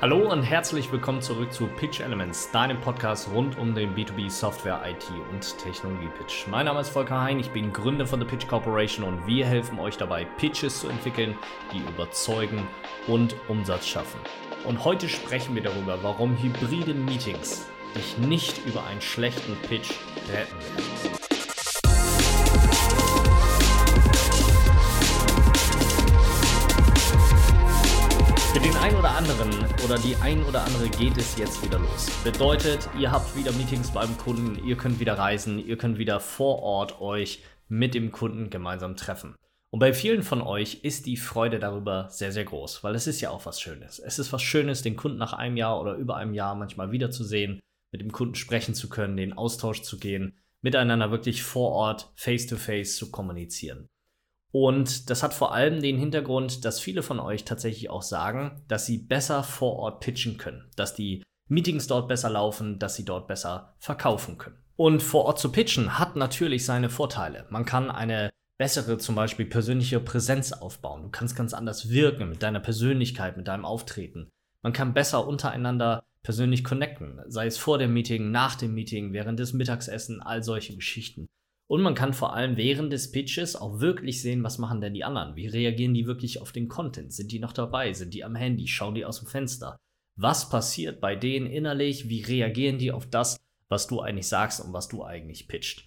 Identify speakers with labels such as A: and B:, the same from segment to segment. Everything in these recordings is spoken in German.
A: Hallo und herzlich willkommen zurück zu Pitch Elements, deinem Podcast rund um den B2B Software, IT und Technologie Pitch. Mein Name ist Volker Hein, ich bin Gründer von The Pitch Corporation und wir helfen euch dabei, Pitches zu entwickeln, die überzeugen und Umsatz schaffen. Und heute sprechen wir darüber, warum hybride Meetings dich nicht über einen schlechten Pitch retten werden. Für den einen oder anderen oder die ein oder andere geht es jetzt wieder los. Bedeutet, ihr habt wieder Meetings beim Kunden, ihr könnt wieder reisen, ihr könnt wieder vor Ort euch mit dem Kunden gemeinsam treffen. Und bei vielen von euch ist die Freude darüber sehr, sehr groß, weil es ist ja auch was Schönes. Es ist was Schönes, den Kunden nach einem Jahr oder über einem Jahr manchmal wiederzusehen, mit dem Kunden sprechen zu können, den Austausch zu gehen, miteinander wirklich vor Ort, face-to-face -face zu kommunizieren. Und das hat vor allem den Hintergrund, dass viele von euch tatsächlich auch sagen, dass sie besser vor Ort pitchen können, dass die Meetings dort besser laufen, dass sie dort besser verkaufen können. Und vor Ort zu pitchen hat natürlich seine Vorteile. Man kann eine bessere zum Beispiel persönliche Präsenz aufbauen. Du kannst ganz anders wirken mit deiner Persönlichkeit, mit deinem Auftreten. Man kann besser untereinander persönlich connecten, sei es vor dem Meeting, nach dem Meeting, während des Mittagessen, all solche Geschichten. Und man kann vor allem während des Pitches auch wirklich sehen, was machen denn die anderen? Wie reagieren die wirklich auf den Content? Sind die noch dabei? Sind die am Handy? Schauen die aus dem Fenster? Was passiert bei denen innerlich? Wie reagieren die auf das, was du eigentlich sagst und was du eigentlich pitcht?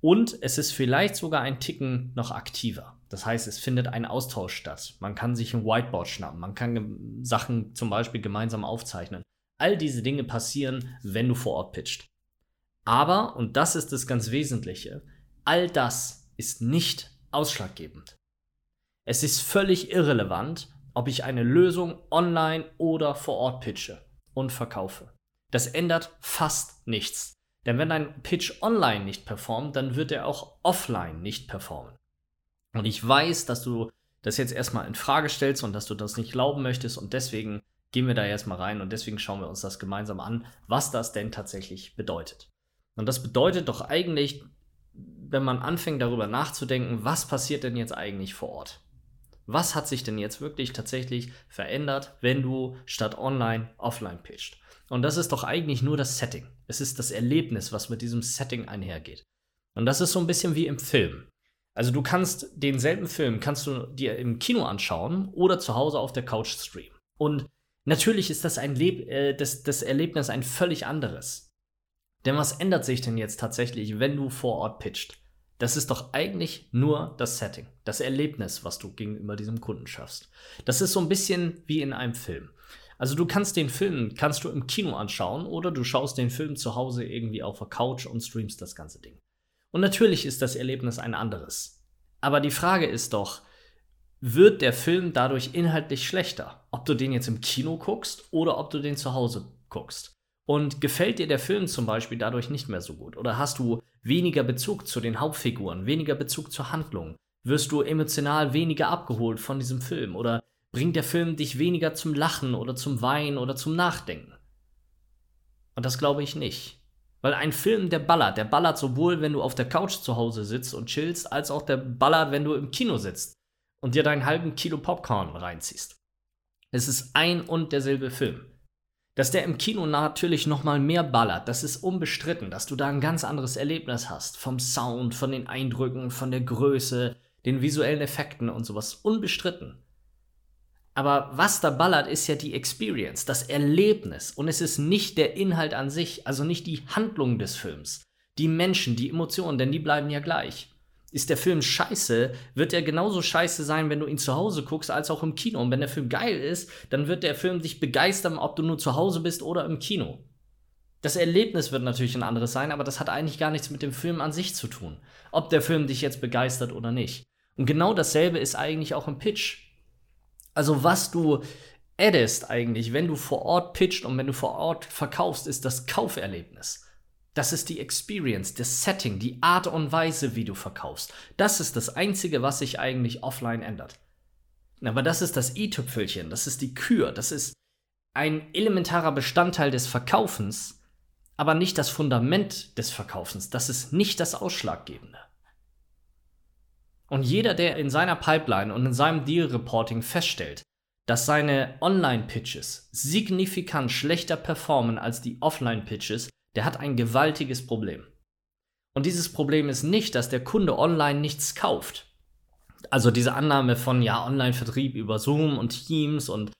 A: Und es ist vielleicht sogar ein Ticken noch aktiver. Das heißt, es findet ein Austausch statt. Man kann sich ein Whiteboard schnappen. Man kann Sachen zum Beispiel gemeinsam aufzeichnen. All diese Dinge passieren, wenn du vor Ort pitcht. Aber, und das ist das ganz Wesentliche, all das ist nicht ausschlaggebend. Es ist völlig irrelevant, ob ich eine Lösung online oder vor Ort pitche und verkaufe. Das ändert fast nichts. Denn wenn ein Pitch online nicht performt, dann wird er auch offline nicht performen. Und ich weiß, dass du das jetzt erstmal in Frage stellst und dass du das nicht glauben möchtest und deswegen gehen wir da erstmal rein und deswegen schauen wir uns das gemeinsam an, was das denn tatsächlich bedeutet. Und das bedeutet doch eigentlich, wenn man anfängt darüber nachzudenken, was passiert denn jetzt eigentlich vor Ort? Was hat sich denn jetzt wirklich tatsächlich verändert, wenn du statt online offline pitcht? Und das ist doch eigentlich nur das Setting. Es ist das Erlebnis, was mit diesem Setting einhergeht. Und das ist so ein bisschen wie im Film. Also du kannst denselben Film kannst du dir im Kino anschauen oder zu Hause auf der Couch streamen. Und natürlich ist das ein Leb äh, das, das Erlebnis ein völlig anderes. Denn was ändert sich denn jetzt tatsächlich, wenn du vor Ort pitcht? Das ist doch eigentlich nur das Setting, das Erlebnis, was du gegenüber diesem Kunden schaffst. Das ist so ein bisschen wie in einem Film. Also du kannst den Film, kannst du im Kino anschauen oder du schaust den Film zu Hause irgendwie auf der Couch und streamst das ganze Ding. Und natürlich ist das Erlebnis ein anderes. Aber die Frage ist doch, wird der Film dadurch inhaltlich schlechter? Ob du den jetzt im Kino guckst oder ob du den zu Hause guckst. Und gefällt dir der Film zum Beispiel dadurch nicht mehr so gut? Oder hast du weniger Bezug zu den Hauptfiguren, weniger Bezug zur Handlung? Wirst du emotional weniger abgeholt von diesem Film? Oder bringt der Film dich weniger zum Lachen oder zum Weinen oder zum Nachdenken? Und das glaube ich nicht. Weil ein Film, der ballert, der ballert sowohl, wenn du auf der Couch zu Hause sitzt und chillst, als auch der ballert, wenn du im Kino sitzt und dir deinen halben Kilo Popcorn reinziehst. Es ist ein und derselbe Film. Dass der im Kino natürlich noch mal mehr ballert, das ist unbestritten, dass du da ein ganz anderes Erlebnis hast. Vom Sound, von den Eindrücken, von der Größe, den visuellen Effekten und sowas. Unbestritten. Aber was da ballert, ist ja die Experience, das Erlebnis. Und es ist nicht der Inhalt an sich, also nicht die Handlung des Films. Die Menschen, die Emotionen, denn die bleiben ja gleich ist der Film scheiße, wird er genauso scheiße sein, wenn du ihn zu Hause guckst, als auch im Kino. Und wenn der Film geil ist, dann wird der Film dich begeistern, ob du nur zu Hause bist oder im Kino. Das Erlebnis wird natürlich ein anderes sein, aber das hat eigentlich gar nichts mit dem Film an sich zu tun. Ob der Film dich jetzt begeistert oder nicht. Und genau dasselbe ist eigentlich auch im Pitch. Also was du addest eigentlich, wenn du vor Ort pitcht und wenn du vor Ort verkaufst, ist das Kauferlebnis. Das ist die Experience, das Setting, die Art und Weise, wie du verkaufst. Das ist das Einzige, was sich eigentlich offline ändert. Aber das ist das i-Tüpfelchen, das ist die Kür, das ist ein elementarer Bestandteil des Verkaufens, aber nicht das Fundament des Verkaufens. Das ist nicht das Ausschlaggebende. Und jeder, der in seiner Pipeline und in seinem Deal Reporting feststellt, dass seine Online-Pitches signifikant schlechter performen als die Offline-Pitches, der hat ein gewaltiges Problem. Und dieses Problem ist nicht, dass der Kunde online nichts kauft. Also diese Annahme von ja Online-Vertrieb über Zoom und Teams und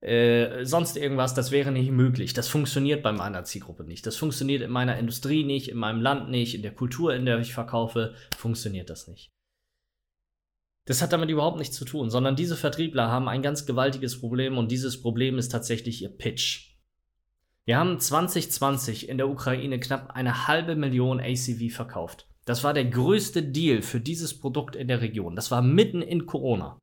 A: äh, sonst irgendwas, das wäre nicht möglich. Das funktioniert bei meiner Zielgruppe nicht. Das funktioniert in meiner Industrie nicht, in meinem Land nicht, in der Kultur, in der ich verkaufe, funktioniert das nicht. Das hat damit überhaupt nichts zu tun, sondern diese Vertriebler haben ein ganz gewaltiges Problem und dieses Problem ist tatsächlich ihr Pitch. Wir haben 2020 in der Ukraine knapp eine halbe Million ACV verkauft. Das war der größte Deal für dieses Produkt in der Region. Das war mitten in Corona.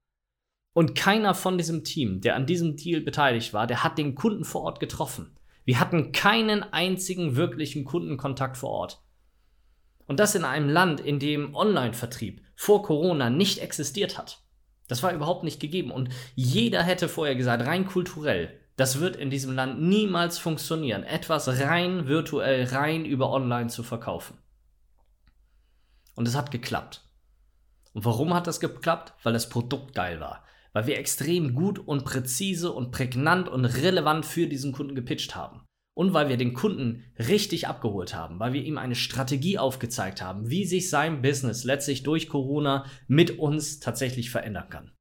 A: Und keiner von diesem Team, der an diesem Deal beteiligt war, der hat den Kunden vor Ort getroffen. Wir hatten keinen einzigen wirklichen Kundenkontakt vor Ort. Und das in einem Land, in dem Online-Vertrieb vor Corona nicht existiert hat. Das war überhaupt nicht gegeben. Und jeder hätte vorher gesagt, rein kulturell, das wird in diesem Land niemals funktionieren, etwas rein virtuell, rein über Online zu verkaufen. Und es hat geklappt. Und warum hat das geklappt? Weil das Produkt geil war weil wir extrem gut und präzise und prägnant und relevant für diesen Kunden gepitcht haben. Und weil wir den Kunden richtig abgeholt haben, weil wir ihm eine Strategie aufgezeigt haben, wie sich sein Business letztlich durch Corona mit uns tatsächlich verändern kann.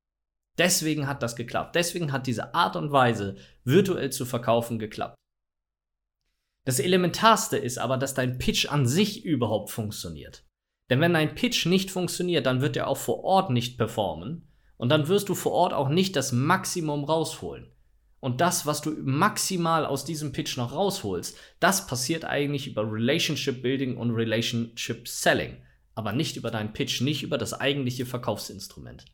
A: Deswegen hat das geklappt. Deswegen hat diese Art und Weise, virtuell zu verkaufen, geklappt. Das Elementarste ist aber, dass dein Pitch an sich überhaupt funktioniert. Denn wenn dein Pitch nicht funktioniert, dann wird er auch vor Ort nicht performen und dann wirst du vor Ort auch nicht das Maximum rausholen. Und das, was du maximal aus diesem Pitch noch rausholst, das passiert eigentlich über Relationship Building und Relationship Selling. Aber nicht über deinen Pitch, nicht über das eigentliche Verkaufsinstrument.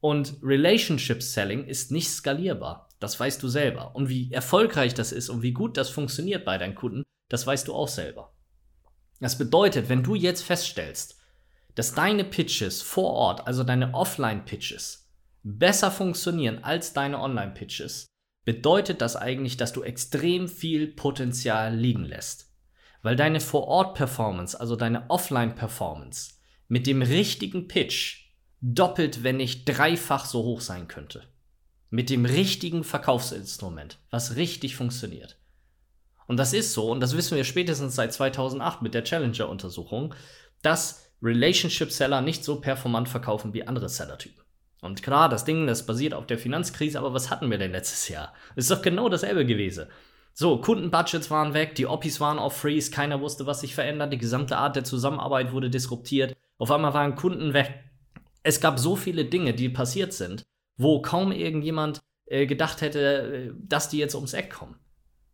A: Und Relationship Selling ist nicht skalierbar. Das weißt du selber. Und wie erfolgreich das ist und wie gut das funktioniert bei deinen Kunden, das weißt du auch selber. Das bedeutet, wenn du jetzt feststellst, dass deine Pitches vor Ort, also deine Offline-Pitches, besser funktionieren als deine Online-Pitches, bedeutet das eigentlich, dass du extrem viel Potenzial liegen lässt. Weil deine Vor-Ort-Performance, also deine Offline-Performance, mit dem richtigen Pitch doppelt, wenn nicht dreifach so hoch sein könnte. Mit dem richtigen Verkaufsinstrument, was richtig funktioniert. Und das ist so, und das wissen wir spätestens seit 2008 mit der Challenger-Untersuchung, dass Relationship Seller nicht so performant verkaufen wie andere Seller-Typen. Und klar, das Ding, das basiert auf der Finanzkrise, aber was hatten wir denn letztes Jahr? Ist doch genau dasselbe gewesen. So, Kundenbudgets waren weg, die Oppis waren auf Freeze, keiner wusste, was sich verändert, die gesamte Art der Zusammenarbeit wurde disruptiert, auf einmal waren Kunden weg. Es gab so viele Dinge, die passiert sind, wo kaum irgendjemand äh, gedacht hätte, äh, dass die jetzt ums Eck kommen.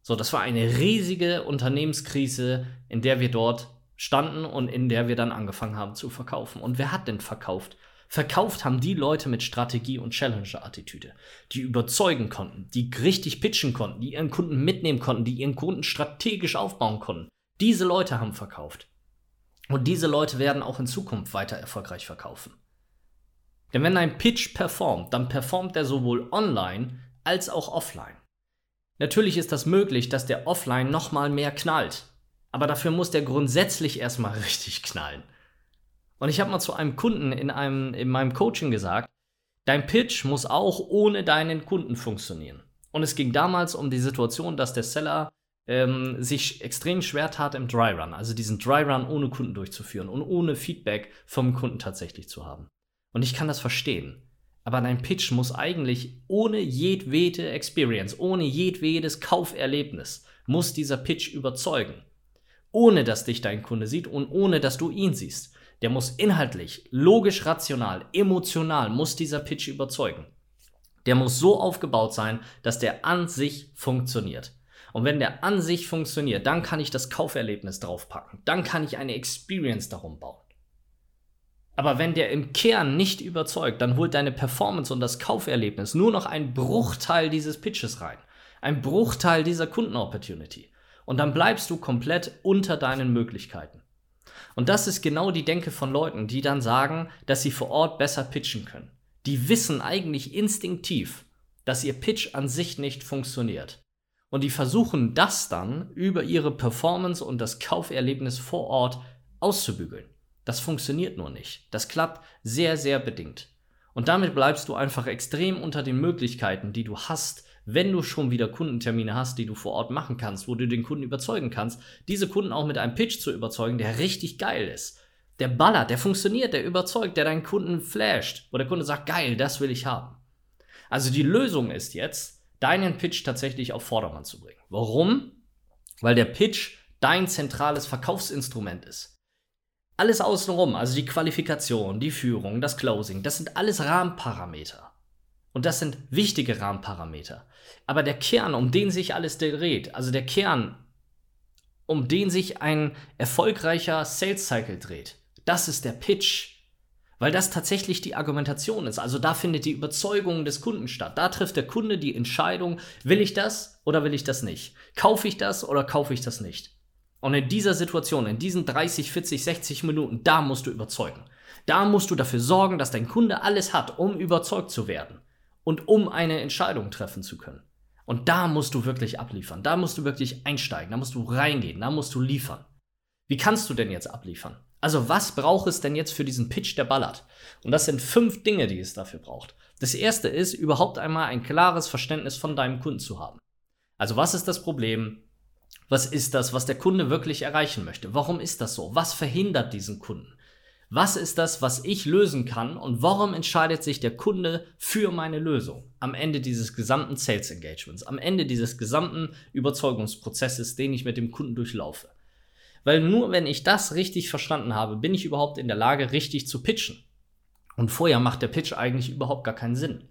A: So, das war eine riesige Unternehmenskrise, in der wir dort standen und in der wir dann angefangen haben zu verkaufen. Und wer hat denn verkauft? Verkauft haben die Leute mit Strategie und Challenger-Attitüde, die überzeugen konnten, die richtig pitchen konnten, die ihren Kunden mitnehmen konnten, die ihren Kunden strategisch aufbauen konnten. Diese Leute haben verkauft. Und diese Leute werden auch in Zukunft weiter erfolgreich verkaufen. Denn wenn ein Pitch performt, dann performt er sowohl online als auch offline. Natürlich ist das möglich, dass der offline nochmal mehr knallt, aber dafür muss der grundsätzlich erstmal richtig knallen. Und ich habe mal zu einem Kunden in, einem, in meinem Coaching gesagt, dein Pitch muss auch ohne deinen Kunden funktionieren. Und es ging damals um die Situation, dass der Seller ähm, sich extrem schwer tat im Dry Run, also diesen Dry Run ohne Kunden durchzuführen und ohne Feedback vom Kunden tatsächlich zu haben. Und ich kann das verstehen. Aber dein Pitch muss eigentlich ohne jedwede Experience, ohne jedwedes Kauferlebnis, muss dieser Pitch überzeugen ohne dass dich dein Kunde sieht und ohne dass du ihn siehst. Der muss inhaltlich, logisch, rational, emotional, muss dieser Pitch überzeugen. Der muss so aufgebaut sein, dass der an sich funktioniert. Und wenn der an sich funktioniert, dann kann ich das Kauferlebnis draufpacken. Dann kann ich eine Experience darum bauen. Aber wenn der im Kern nicht überzeugt, dann holt deine Performance und das Kauferlebnis nur noch einen Bruchteil dieses Pitches rein. Ein Bruchteil dieser Kundenopportunity. Und dann bleibst du komplett unter deinen Möglichkeiten. Und das ist genau die Denke von Leuten, die dann sagen, dass sie vor Ort besser pitchen können. Die wissen eigentlich instinktiv, dass ihr Pitch an sich nicht funktioniert. Und die versuchen das dann über ihre Performance und das Kauferlebnis vor Ort auszubügeln. Das funktioniert nur nicht. Das klappt sehr, sehr bedingt. Und damit bleibst du einfach extrem unter den Möglichkeiten, die du hast, wenn du schon wieder Kundentermine hast, die du vor Ort machen kannst, wo du den Kunden überzeugen kannst, diese Kunden auch mit einem Pitch zu überzeugen, der richtig geil ist. Der ballert, der funktioniert, der überzeugt, der deinen Kunden flasht, wo der Kunde sagt, geil, das will ich haben. Also die Lösung ist jetzt, deinen Pitch tatsächlich auf Vordermann zu bringen. Warum? Weil der Pitch dein zentrales Verkaufsinstrument ist. Alles außenrum, also die Qualifikation, die Führung, das Closing, das sind alles Rahmenparameter. Und das sind wichtige Rahmenparameter. Aber der Kern, um den sich alles dreht, also der Kern, um den sich ein erfolgreicher Sales Cycle dreht, das ist der Pitch. Weil das tatsächlich die Argumentation ist. Also da findet die Überzeugung des Kunden statt. Da trifft der Kunde die Entscheidung, will ich das oder will ich das nicht? Kaufe ich das oder kaufe ich das nicht? Und in dieser Situation, in diesen 30, 40, 60 Minuten, da musst du überzeugen. Da musst du dafür sorgen, dass dein Kunde alles hat, um überzeugt zu werden und um eine Entscheidung treffen zu können. Und da musst du wirklich abliefern. Da musst du wirklich einsteigen. Da musst du reingehen. Da musst du liefern. Wie kannst du denn jetzt abliefern? Also was braucht es denn jetzt für diesen Pitch, der ballert? Und das sind fünf Dinge, die es dafür braucht. Das erste ist, überhaupt einmal ein klares Verständnis von deinem Kunden zu haben. Also was ist das Problem? Was ist das, was der Kunde wirklich erreichen möchte? Warum ist das so? Was verhindert diesen Kunden? Was ist das, was ich lösen kann und warum entscheidet sich der Kunde für meine Lösung am Ende dieses gesamten Sales Engagements, am Ende dieses gesamten Überzeugungsprozesses, den ich mit dem Kunden durchlaufe? Weil nur wenn ich das richtig verstanden habe, bin ich überhaupt in der Lage, richtig zu pitchen. Und vorher macht der Pitch eigentlich überhaupt gar keinen Sinn.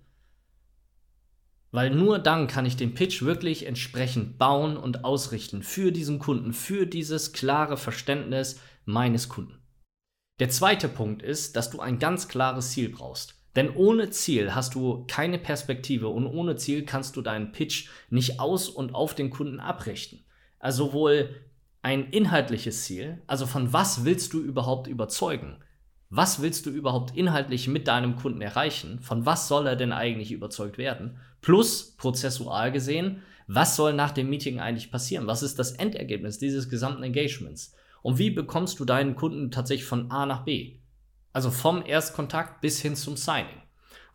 A: Weil nur dann kann ich den Pitch wirklich entsprechend bauen und ausrichten für diesen Kunden, für dieses klare Verständnis meines Kunden. Der zweite Punkt ist, dass du ein ganz klares Ziel brauchst. Denn ohne Ziel hast du keine Perspektive und ohne Ziel kannst du deinen Pitch nicht aus und auf den Kunden abrichten. Also sowohl ein inhaltliches Ziel, also von was willst du überhaupt überzeugen? Was willst du überhaupt inhaltlich mit deinem Kunden erreichen? Von was soll er denn eigentlich überzeugt werden? Plus, prozessual gesehen, was soll nach dem Meeting eigentlich passieren? Was ist das Endergebnis dieses gesamten Engagements? Und wie bekommst du deinen Kunden tatsächlich von A nach B? Also vom Erstkontakt bis hin zum Signing.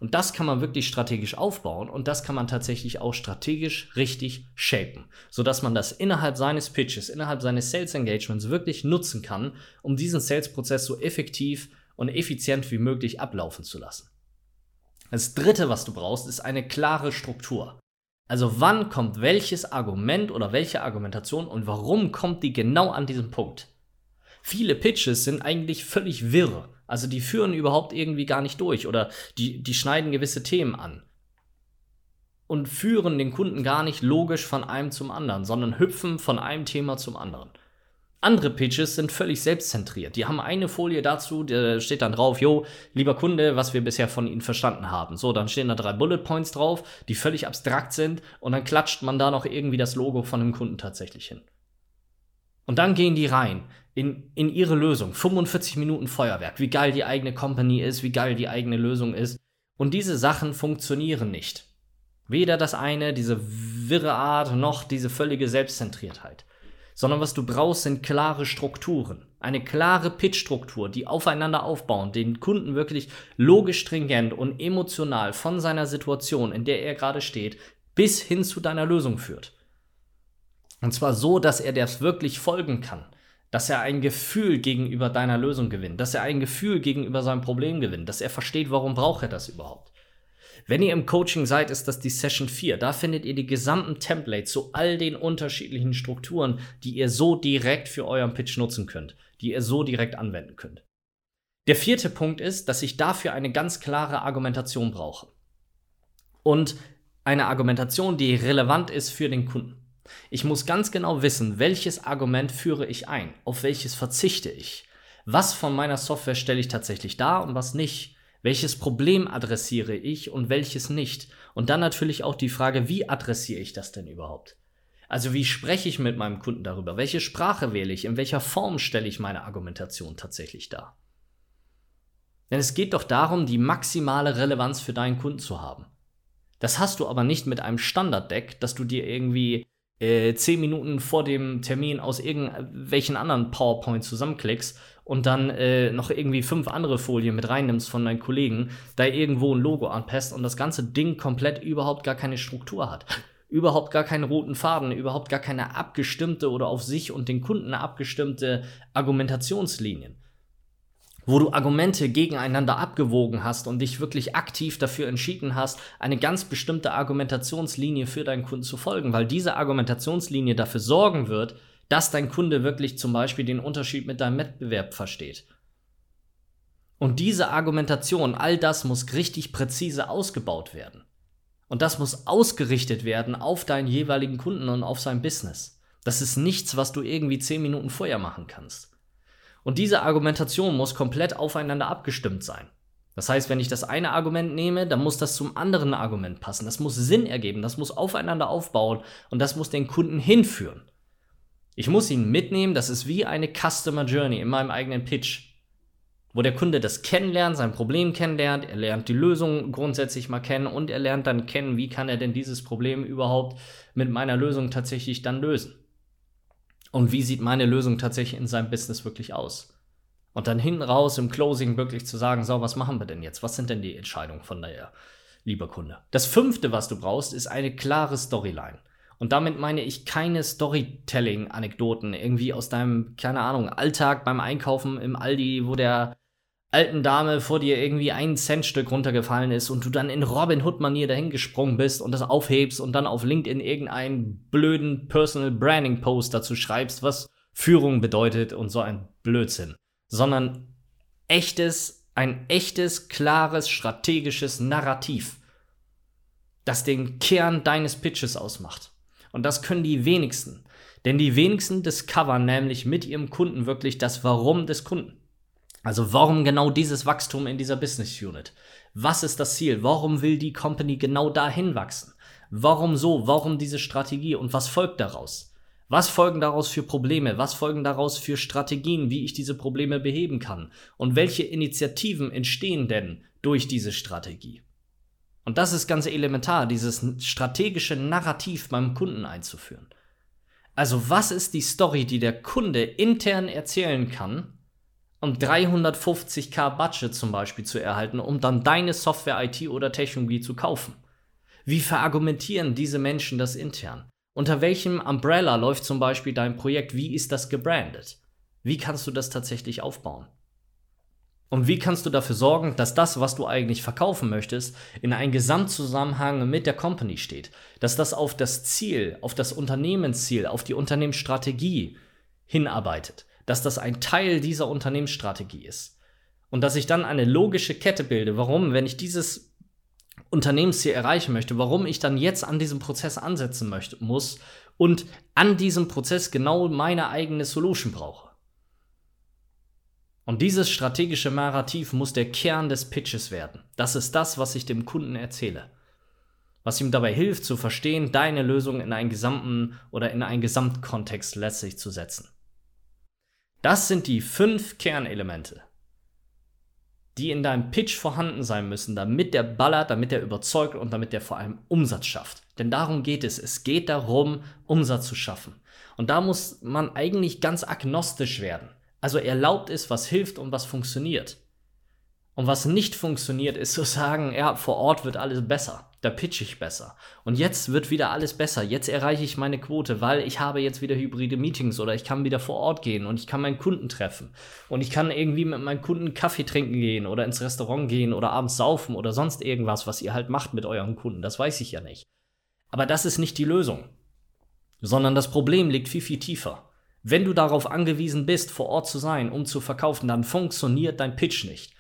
A: Und das kann man wirklich strategisch aufbauen und das kann man tatsächlich auch strategisch richtig shapen, sodass man das innerhalb seines Pitches, innerhalb seines Sales Engagements wirklich nutzen kann, um diesen Sales-Prozess so effektiv und effizient wie möglich ablaufen zu lassen. Das dritte, was du brauchst, ist eine klare Struktur. Also wann kommt welches Argument oder welche Argumentation und warum kommt die genau an diesem Punkt? Viele Pitches sind eigentlich völlig wirr also die führen überhaupt irgendwie gar nicht durch oder die, die schneiden gewisse Themen an und führen den Kunden gar nicht logisch von einem zum anderen, sondern hüpfen von einem Thema zum anderen. Andere Pitches sind völlig selbstzentriert. Die haben eine Folie dazu, da steht dann drauf, jo, lieber Kunde, was wir bisher von Ihnen verstanden haben. So, dann stehen da drei Bullet Points drauf, die völlig abstrakt sind und dann klatscht man da noch irgendwie das Logo von dem Kunden tatsächlich hin. Und dann gehen die rein in, in ihre Lösung. 45 Minuten Feuerwerk, wie geil die eigene Company ist, wie geil die eigene Lösung ist. Und diese Sachen funktionieren nicht. Weder das eine, diese wirre Art, noch diese völlige Selbstzentriertheit. Sondern was du brauchst, sind klare Strukturen. Eine klare Pitch-Struktur, die aufeinander aufbauen, den Kunden wirklich logisch stringent und emotional von seiner Situation, in der er gerade steht, bis hin zu deiner Lösung führt. Und zwar so, dass er das wirklich folgen kann dass er ein Gefühl gegenüber deiner Lösung gewinnt, dass er ein Gefühl gegenüber seinem Problem gewinnt, dass er versteht, warum braucht er das überhaupt. Wenn ihr im Coaching seid, ist das die Session 4. Da findet ihr die gesamten Templates zu all den unterschiedlichen Strukturen, die ihr so direkt für euren Pitch nutzen könnt, die ihr so direkt anwenden könnt. Der vierte Punkt ist, dass ich dafür eine ganz klare Argumentation brauche. Und eine Argumentation, die relevant ist für den Kunden. Ich muss ganz genau wissen, welches Argument führe ich ein, auf welches verzichte ich. Was von meiner Software stelle ich tatsächlich dar und was nicht. Welches Problem adressiere ich und welches nicht. Und dann natürlich auch die Frage, wie adressiere ich das denn überhaupt? Also wie spreche ich mit meinem Kunden darüber? Welche Sprache wähle ich? In welcher Form stelle ich meine Argumentation tatsächlich dar? Denn es geht doch darum, die maximale Relevanz für deinen Kunden zu haben. Das hast du aber nicht mit einem Standarddeck, das du dir irgendwie äh, zehn Minuten vor dem Termin aus irgendwelchen anderen PowerPoint zusammenklickst und dann äh, noch irgendwie fünf andere Folien mit reinnimmst von deinen Kollegen, da irgendwo ein Logo anpasst und das ganze Ding komplett überhaupt gar keine Struktur hat. Überhaupt gar keinen roten Faden, überhaupt gar keine abgestimmte oder auf sich und den Kunden abgestimmte Argumentationslinien wo du Argumente gegeneinander abgewogen hast und dich wirklich aktiv dafür entschieden hast, eine ganz bestimmte Argumentationslinie für deinen Kunden zu folgen, weil diese Argumentationslinie dafür sorgen wird, dass dein Kunde wirklich zum Beispiel den Unterschied mit deinem Wettbewerb versteht. Und diese Argumentation, all das muss richtig präzise ausgebaut werden. Und das muss ausgerichtet werden auf deinen jeweiligen Kunden und auf sein Business. Das ist nichts, was du irgendwie zehn Minuten vorher machen kannst. Und diese Argumentation muss komplett aufeinander abgestimmt sein. Das heißt, wenn ich das eine Argument nehme, dann muss das zum anderen Argument passen. Das muss Sinn ergeben, das muss aufeinander aufbauen und das muss den Kunden hinführen. Ich muss ihn mitnehmen, das ist wie eine Customer Journey in meinem eigenen Pitch, wo der Kunde das kennenlernt, sein Problem kennenlernt, er lernt die Lösung grundsätzlich mal kennen und er lernt dann kennen, wie kann er denn dieses Problem überhaupt mit meiner Lösung tatsächlich dann lösen. Und wie sieht meine Lösung tatsächlich in seinem Business wirklich aus? Und dann hinten raus im Closing wirklich zu sagen, so, was machen wir denn jetzt? Was sind denn die Entscheidungen von der, lieber Kunde? Das fünfte, was du brauchst, ist eine klare Storyline. Und damit meine ich keine Storytelling-Anekdoten irgendwie aus deinem, keine Ahnung, Alltag beim Einkaufen im Aldi, wo der alten Dame vor dir irgendwie ein Centstück runtergefallen ist und du dann in Robin Hood-Manier dahingesprungen bist und das aufhebst und dann auf LinkedIn irgendeinen blöden Personal Branding Post dazu schreibst, was Führung bedeutet und so ein Blödsinn. Sondern echtes, ein echtes, klares, strategisches Narrativ, das den Kern deines Pitches ausmacht. Und das können die wenigsten. Denn die wenigsten discovern nämlich mit ihrem Kunden wirklich das Warum des Kunden. Also warum genau dieses Wachstum in dieser Business Unit? Was ist das Ziel? Warum will die Company genau dahin wachsen? Warum so? Warum diese Strategie? Und was folgt daraus? Was folgen daraus für Probleme? Was folgen daraus für Strategien, wie ich diese Probleme beheben kann? Und welche Initiativen entstehen denn durch diese Strategie? Und das ist ganz elementar, dieses strategische Narrativ beim Kunden einzuführen. Also was ist die Story, die der Kunde intern erzählen kann, um 350k Budget zum Beispiel zu erhalten, um dann deine Software, IT oder Technologie zu kaufen? Wie verargumentieren diese Menschen das intern? Unter welchem Umbrella läuft zum Beispiel dein Projekt? Wie ist das gebrandet? Wie kannst du das tatsächlich aufbauen? Und wie kannst du dafür sorgen, dass das, was du eigentlich verkaufen möchtest, in einem Gesamtzusammenhang mit der Company steht? Dass das auf das Ziel, auf das Unternehmensziel, auf die Unternehmensstrategie hinarbeitet? dass das ein Teil dieser Unternehmensstrategie ist. Und dass ich dann eine logische Kette bilde, warum, wenn ich dieses Unternehmensziel erreichen möchte, warum ich dann jetzt an diesem Prozess ansetzen möchte, muss und an diesem Prozess genau meine eigene Solution brauche. Und dieses strategische Narrativ muss der Kern des Pitches werden. Das ist das, was ich dem Kunden erzähle. Was ihm dabei hilft zu verstehen, deine Lösung in einen gesamten oder in einen Gesamtkontext letztlich zu setzen. Das sind die fünf Kernelemente, die in deinem Pitch vorhanden sein müssen, damit der ballert, damit der überzeugt und damit der vor allem Umsatz schafft. Denn darum geht es. Es geht darum, Umsatz zu schaffen. Und da muss man eigentlich ganz agnostisch werden. Also erlaubt ist, was hilft und was funktioniert. Und was nicht funktioniert, ist zu sagen, ja, vor Ort wird alles besser da pitch ich besser. Und jetzt wird wieder alles besser. Jetzt erreiche ich meine Quote, weil ich habe jetzt wieder hybride Meetings oder ich kann wieder vor Ort gehen und ich kann meinen Kunden treffen. Und ich kann irgendwie mit meinen Kunden Kaffee trinken gehen oder ins Restaurant gehen oder abends saufen oder sonst irgendwas, was ihr halt macht mit euren Kunden. Das weiß ich ja nicht. Aber das ist nicht die Lösung. Sondern das Problem liegt viel, viel tiefer. Wenn du darauf angewiesen bist, vor Ort zu sein, um zu verkaufen, dann funktioniert dein Pitch nicht.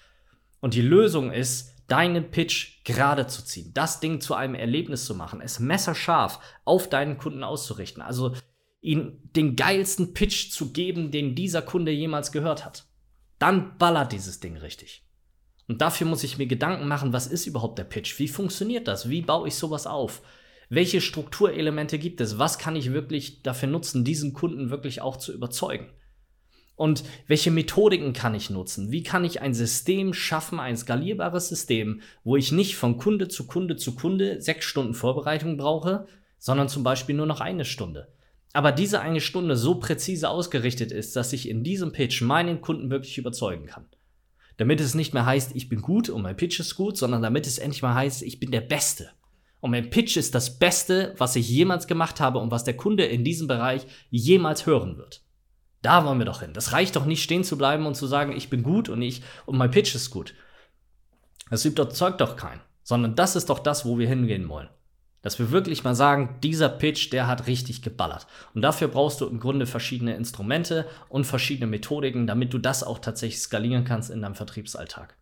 A: Und die Lösung ist, deinen Pitch gerade zu ziehen, das Ding zu einem Erlebnis zu machen, es messerscharf auf deinen Kunden auszurichten, also ihm den geilsten Pitch zu geben, den dieser Kunde jemals gehört hat. Dann ballert dieses Ding richtig. Und dafür muss ich mir Gedanken machen, was ist überhaupt der Pitch? Wie funktioniert das? Wie baue ich sowas auf? Welche Strukturelemente gibt es? Was kann ich wirklich dafür nutzen, diesen Kunden wirklich auch zu überzeugen? Und welche Methodiken kann ich nutzen? Wie kann ich ein System schaffen, ein skalierbares System, wo ich nicht von Kunde zu Kunde zu Kunde sechs Stunden Vorbereitung brauche, sondern zum Beispiel nur noch eine Stunde? aber diese eine Stunde so präzise ausgerichtet ist, dass ich in diesem Pitch meinen Kunden wirklich überzeugen kann. Damit es nicht mehr heißt, ich bin gut und mein Pitch ist gut, sondern damit es endlich mal heißt, ich bin der Beste. Und mein Pitch ist das Beste, was ich jemals gemacht habe und was der Kunde in diesem Bereich jemals hören wird. Da wollen wir doch hin. Das reicht doch nicht stehen zu bleiben und zu sagen, ich bin gut und ich und mein Pitch ist gut. Das überzeugt doch keinen, sondern das ist doch das, wo wir hingehen wollen. Dass wir wirklich mal sagen, dieser Pitch, der hat richtig geballert. Und dafür brauchst du im Grunde verschiedene Instrumente und verschiedene Methodiken, damit du das auch tatsächlich skalieren kannst in deinem Vertriebsalltag.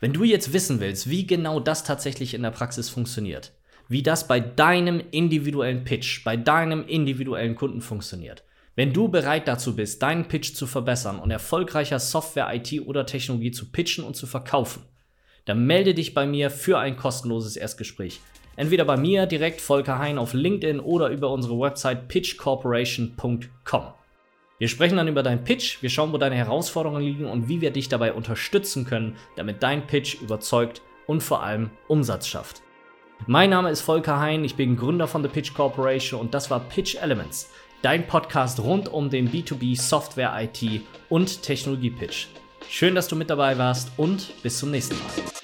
A: Wenn du jetzt wissen willst, wie genau das tatsächlich in der Praxis funktioniert, wie das bei deinem individuellen Pitch, bei deinem individuellen Kunden funktioniert, wenn du bereit dazu bist, deinen Pitch zu verbessern und erfolgreicher Software, IT oder Technologie zu pitchen und zu verkaufen, dann melde dich bei mir für ein kostenloses Erstgespräch. Entweder bei mir direkt Volker Hein auf LinkedIn oder über unsere Website pitchcorporation.com. Wir sprechen dann über deinen Pitch, wir schauen, wo deine Herausforderungen liegen und wie wir dich dabei unterstützen können, damit dein Pitch überzeugt und vor allem Umsatz schafft. Mein Name ist Volker Hein, ich bin Gründer von The Pitch Corporation und das war Pitch Elements, dein Podcast rund um den B2B Software IT und Technologie Pitch. Schön, dass du mit dabei warst und bis zum nächsten Mal.